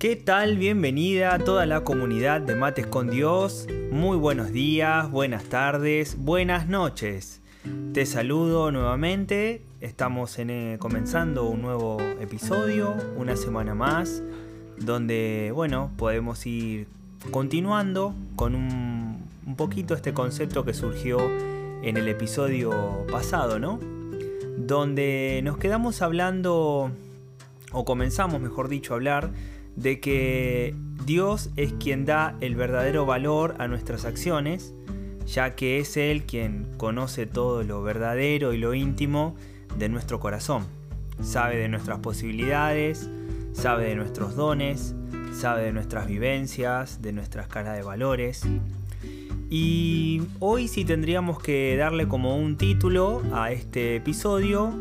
¿Qué tal? Bienvenida a toda la comunidad de Mates con Dios. Muy buenos días, buenas tardes, buenas noches. Te saludo nuevamente. Estamos eh, comenzando un nuevo episodio, una semana más, donde, bueno, podemos ir continuando con un, un poquito este concepto que surgió en el episodio pasado, ¿no? Donde nos quedamos hablando, o comenzamos, mejor dicho, a hablar de que Dios es quien da el verdadero valor a nuestras acciones, ya que es Él quien conoce todo lo verdadero y lo íntimo de nuestro corazón. Sabe de nuestras posibilidades, sabe de nuestros dones, sabe de nuestras vivencias, de nuestra escala de valores. Y hoy si tendríamos que darle como un título a este episodio,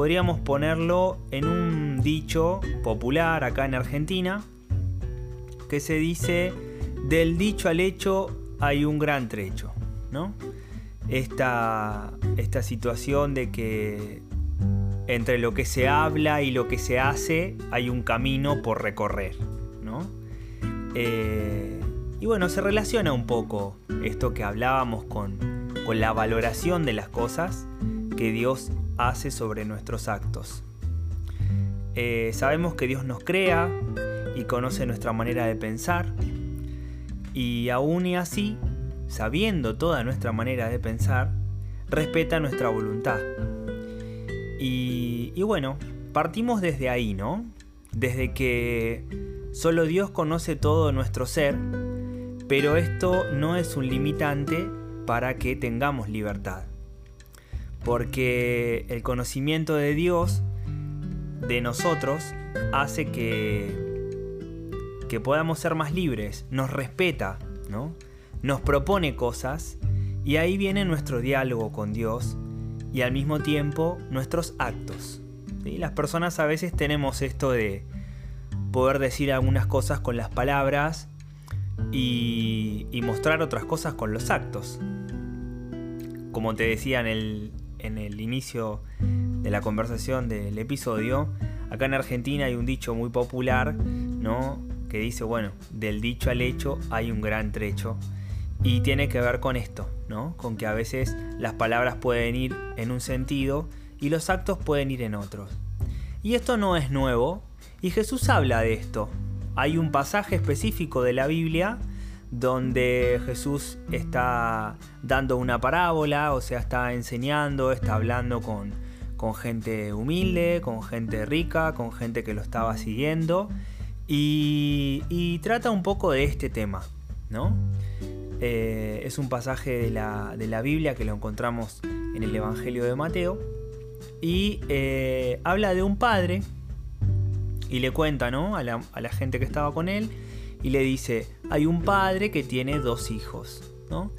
podríamos ponerlo en un dicho popular acá en Argentina, que se dice, del dicho al hecho hay un gran trecho, ¿no? Esta, esta situación de que entre lo que se habla y lo que se hace hay un camino por recorrer, ¿no? Eh, y bueno, se relaciona un poco esto que hablábamos con, con la valoración de las cosas que Dios hace sobre nuestros actos. Eh, sabemos que Dios nos crea y conoce nuestra manera de pensar y aún y así, sabiendo toda nuestra manera de pensar, respeta nuestra voluntad. Y, y bueno, partimos desde ahí, ¿no? Desde que solo Dios conoce todo nuestro ser, pero esto no es un limitante para que tengamos libertad porque el conocimiento de Dios, de nosotros, hace que, que podamos ser más libres, nos respeta, ¿no? nos propone cosas y ahí viene nuestro diálogo con Dios y al mismo tiempo nuestros actos. Las personas a veces tenemos esto de poder decir algunas cosas con las palabras y mostrar otras cosas con los actos. Como te decía en el, en el inicio de la conversación del episodio, acá en Argentina hay un dicho muy popular, ¿no? Que dice, bueno, del dicho al hecho hay un gran trecho. Y tiene que ver con esto, ¿no? Con que a veces las palabras pueden ir en un sentido y los actos pueden ir en otros. Y esto no es nuevo, y Jesús habla de esto. Hay un pasaje específico de la Biblia donde Jesús está dando una parábola, o sea, está enseñando, está hablando con, gente humilde, con gente rica, con gente que lo estaba siguiendo, y, trata un poco de este tema, ¿no? Eh, es un pasaje de la, Biblia que lo encontramos en el Evangelio de Mateo, y eh, habla de un padre, y le cuenta, ¿no? A la, a la gente que estaba con él, y le dice, hay un padre que tiene dos hijos, ¿no?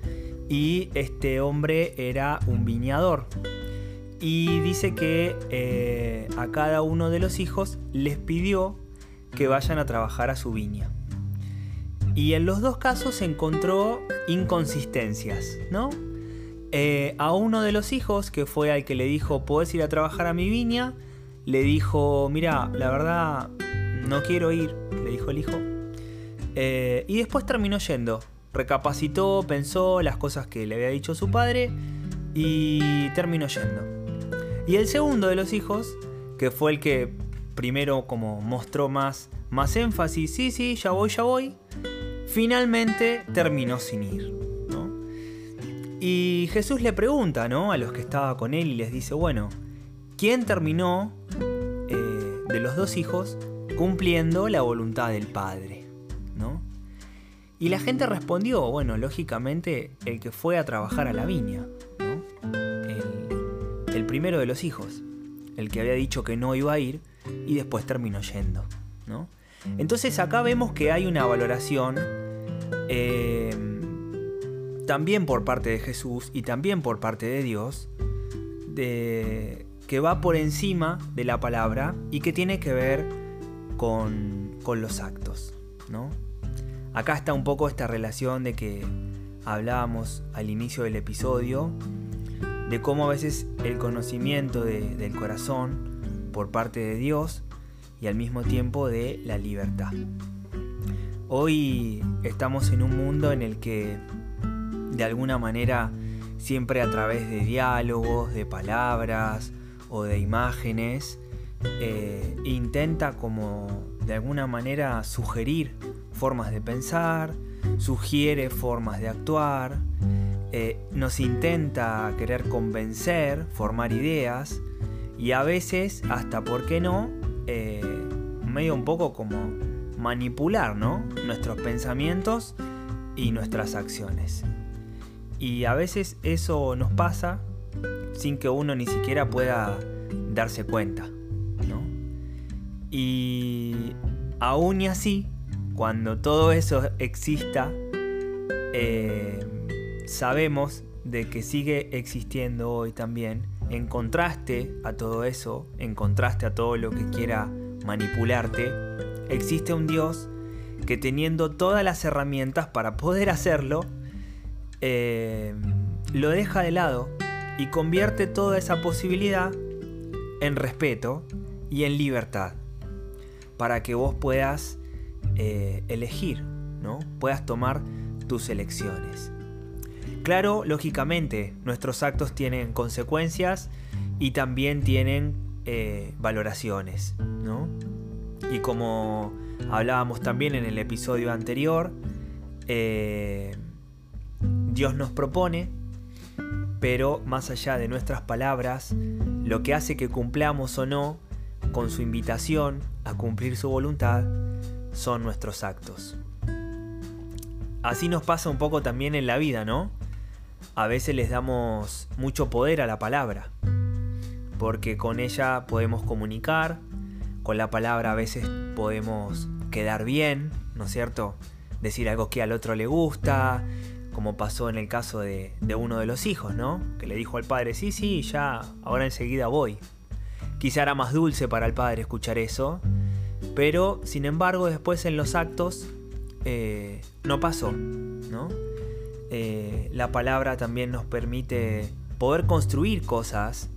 Y este hombre era un viñador. Y dice que eh, a cada uno de los hijos les pidió que vayan a trabajar a su viña. Y en los dos casos encontró inconsistencias, ¿no? Eh, a uno de los hijos, que fue al que le dijo, ¿puedes ir a trabajar a mi viña? Le dijo, mira, la verdad, no quiero ir, le dijo el hijo, eh, y después terminó yendo. Recapacitó, pensó las cosas que le había dicho su padre y terminó yendo. Y el segundo de los hijos, que fue el que primero como mostró más, más énfasis, sí, sí, ya voy, ya voy, finalmente terminó sin ir. Y Jesús le pregunta ¿no? a los que estaban con él y les dice, bueno, ¿quién terminó eh, de los dos hijos cumpliendo la voluntad del Padre? Y la gente respondió, bueno, lógicamente el que fue a trabajar a la viña, el, el primero de los hijos, el que había dicho que no iba a ir y después terminó yendo. ¿no? Entonces acá vemos que hay una valoración eh, también por parte de Jesús y también por parte de Dios de, que va por encima de la palabra y que tiene que ver con, con los actos. ¿no? Acá está un poco esta relación de que hablábamos al inicio del episodio, de cómo a veces el conocimiento del corazón por parte de Dios y al mismo tiempo de la libertad. Hoy estamos en un mundo en el que de alguna manera siempre a través de diálogos, de palabras o de imágenes, eh, intenta como de alguna manera sugerir formas de pensar, sugiere formas de actuar, eh, nos intenta querer convencer, formar ideas y a veces hasta, ¿por qué no?, eh, medio un poco como manipular ¿no? nuestros pensamientos y nuestras acciones. Y a veces eso nos pasa sin que uno ni siquiera pueda darse cuenta. ¿no? Y aún y así, cuando todo eso exista, eh, sabemos de que sigue existiendo hoy también, en contraste a todo eso, en contraste a todo lo que quiera manipularte, existe un Dios que teniendo todas las herramientas para poder hacerlo, eh, lo deja de lado y convierte toda esa posibilidad en respeto y en libertad, para que vos puedas eh, elegir, ¿no? Puedas tomar tus elecciones. Claro, lógicamente, nuestros actos tienen consecuencias y también tienen eh, valoraciones, ¿no? Y como hablábamos también en el episodio anterior, eh, Dios nos propone, pero más allá de nuestras palabras, lo que hace que cumplamos o no con su invitación a cumplir su voluntad son nuestros actos. Así nos pasa un poco también en la vida, ¿no? A veces les damos mucho poder a la palabra, porque con ella podemos comunicar, con la palabra a veces podemos quedar bien, ¿no es cierto? Decir algo que al otro le gusta, como pasó en el caso de, uno de los hijos, ¿no? Que le dijo al padre, sí, sí, ya, ahora enseguida voy. Quizá era más dulce para el padre escuchar eso, pero sin embargo después en los actos eh, no pasó, ¿no? Eh, la palabra también nos permite poder construir cosas,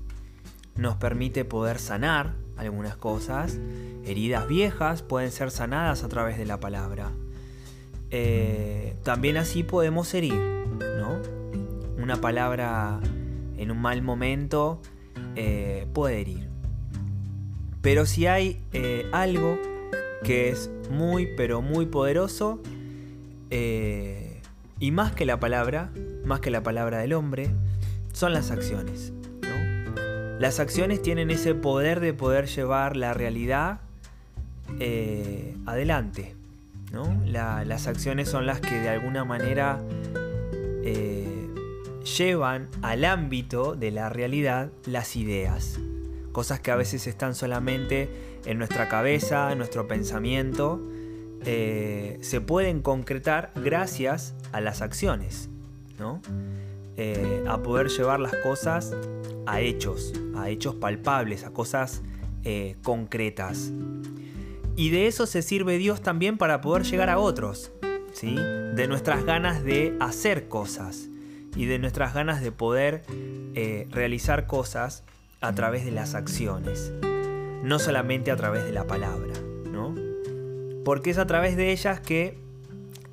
nos permite poder sanar, algunas cosas. Heridas viejas pueden ser sanadas a través de la palabra. Eh, también así podemos herir, ¿no? Una palabra en un mal momento puede herir. Pero si hay eh, algo que es muy, pero muy poderoso, y más que la palabra, más que la palabra del hombre, son las acciones. Las acciones tienen ese poder de poder llevar la realidad eh, adelante. las acciones son las que de alguna manera eh, llevan al ámbito de la realidad las ideas. Cosas que a veces están solamente en nuestra cabeza, en nuestro pensamiento, eh, se pueden concretar gracias a las acciones. a poder llevar las cosas a hechos, a hechos palpables, a cosas eh, concretas. Y de eso se sirve Dios también para poder llegar a otros, ¿sí? De nuestras ganas de hacer cosas y de nuestras ganas de poder eh, realizar cosas a través de las acciones, no solamente a través de la palabra, ¿no? Porque es a través de ellas que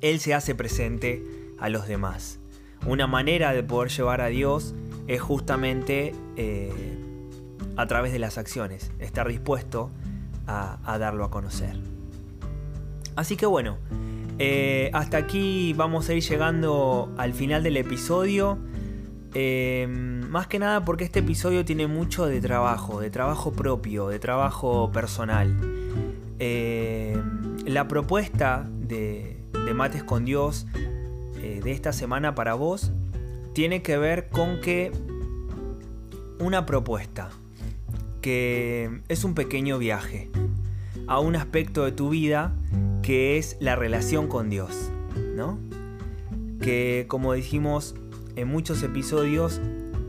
Él se hace presente a los demás. Una manera de poder llevar a Dios es justamente eh, a través de las acciones, estar dispuesto a, darlo a conocer. Así que bueno, eh, hasta aquí vamos a ir llegando al final del episodio. Eh, más que nada porque este episodio tiene mucho de trabajo, de trabajo propio, de trabajo personal. Eh, la propuesta de, Mates con Dios de esta semana para vos tiene que ver con que una propuesta que es un pequeño viaje a un aspecto de tu vida que es la relación con Dios, ¿no? Que como dijimos en muchos episodios,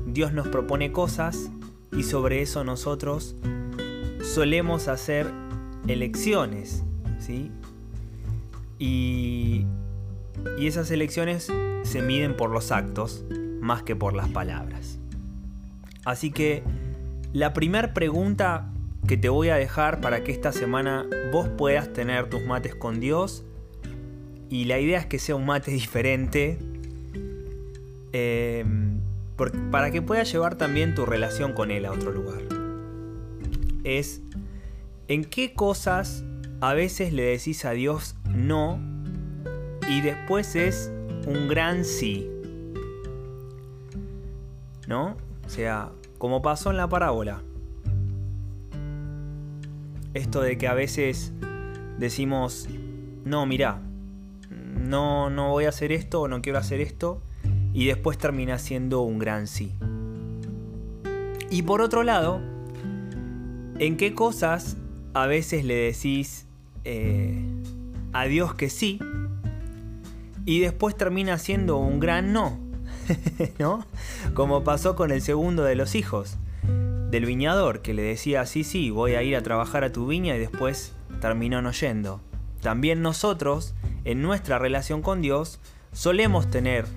Dios nos propone cosas y sobre eso nosotros solemos hacer elecciones, ¿sí? Y, y esas elecciones se miden por los actos más que por las palabras. Así que la primera pregunta que te voy a dejar para que esta semana vos puedas tener tus mates con Dios. Y la idea es que sea un mate diferente. Em, para que puedas llevar también tu relación con Él a otro lugar. Es en qué cosas a veces le decís a Dios no y después es un gran sí. ¿No? O sea, como pasó en la parábola. Esto de que a veces decimos, no, mira, no, no voy a hacer esto o no quiero hacer esto, y después termina siendo un gran sí. Y por otro lado, ¿en qué cosas a veces le decís eh, a Dios que sí y después termina siendo un gran no? ¿no? Como pasó con el segundo de los hijos del viñador, que le decía, sí, sí, voy a ir a trabajar a tu viña y después terminó no yendo. También nosotros, en nuestra relación con Dios, solemos tener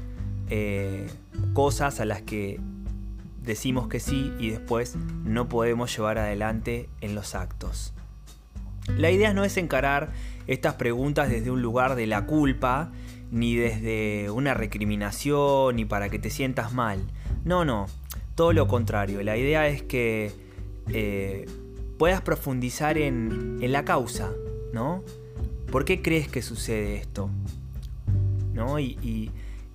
eh, cosas a las que decimos que sí y después no podemos llevar adelante en los actos. La idea no es encarar estas preguntas desde un lugar de la culpa ni desde una recriminación, ni para que te sientas mal. No, no, todo lo contrario. La idea es que eh, puedas profundizar en, la causa, ¿no? ¿Por qué crees que sucede esto? ¿No? Y,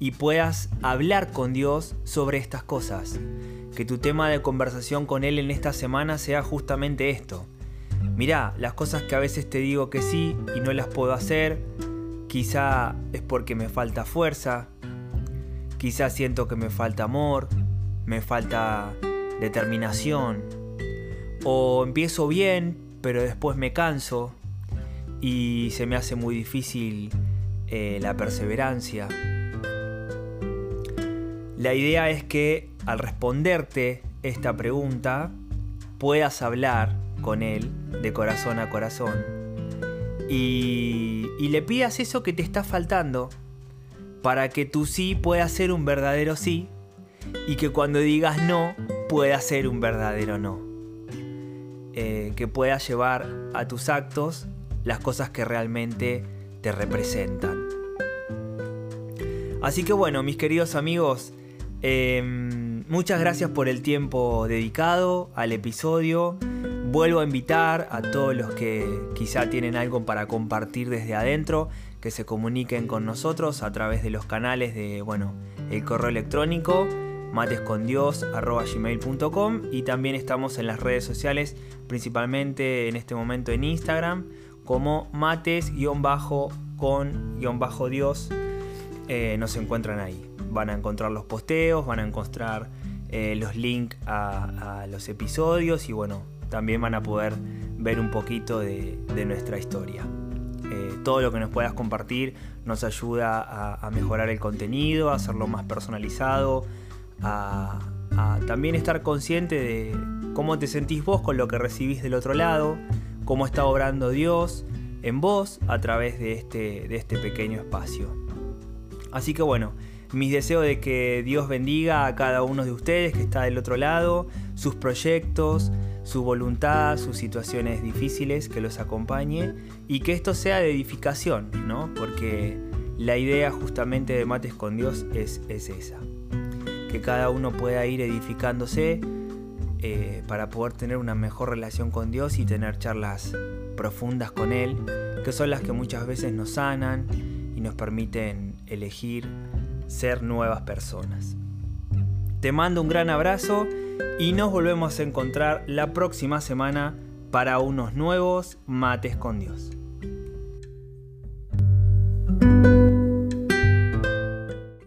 puedas hablar con Dios sobre estas cosas. Que tu tema de conversación con Él en esta semana sea justamente esto. Mirá, las cosas que a veces te digo que sí y no las puedo hacer, Quizá es porque me falta fuerza, quizá siento que me falta amor, me falta determinación, o empiezo bien, pero después me canso y se me hace muy difícil eh, la perseverancia. La idea es que al responderte esta pregunta puedas hablar con él de corazón a corazón y, le pidas eso que te está faltando para que tu sí pueda ser un verdadero sí y que cuando digas no pueda ser un verdadero no. Eh, que puedas llevar a tus actos las cosas que realmente te representan. Así que bueno, mis queridos amigos, em, muchas gracias por el tiempo dedicado al episodio. Vuelvo a invitar a todos los que quizá tienen algo para compartir desde adentro, que se comuniquen con nosotros a través de los canales de, bueno, el correo electrónico matescondios.gmail.com y también estamos en las redes sociales, principalmente en este momento en Instagram, como mates-con-dios. Eh, nos encuentran ahí. Van a encontrar los posteos, van a encontrar eh, los links a los episodios y bueno, también van a poder ver un poquito de, nuestra historia. Eh, todo lo que nos puedas compartir nos ayuda a, mejorar el contenido, a hacerlo más personalizado, a, también estar consciente de cómo te sentís vos con lo que recibís del otro lado, cómo está obrando Dios en vos a través de este, de este pequeño espacio. Así que bueno, mis deseos de que Dios bendiga a cada uno de ustedes que está del otro lado, sus proyectos, su voluntad, sus situaciones difíciles, que los acompañe y que esto sea de edificación, ¿no? Porque la idea justamente de Mates con Dios es, esa. Que cada uno pueda ir edificándose eh, para poder tener una mejor relación con Dios y tener charlas profundas con Él, que son las que muchas veces nos sanan y nos permiten elegir ser nuevas personas. Te mando un gran abrazo y nos volvemos a encontrar la próxima semana para unos nuevos mates con Dios.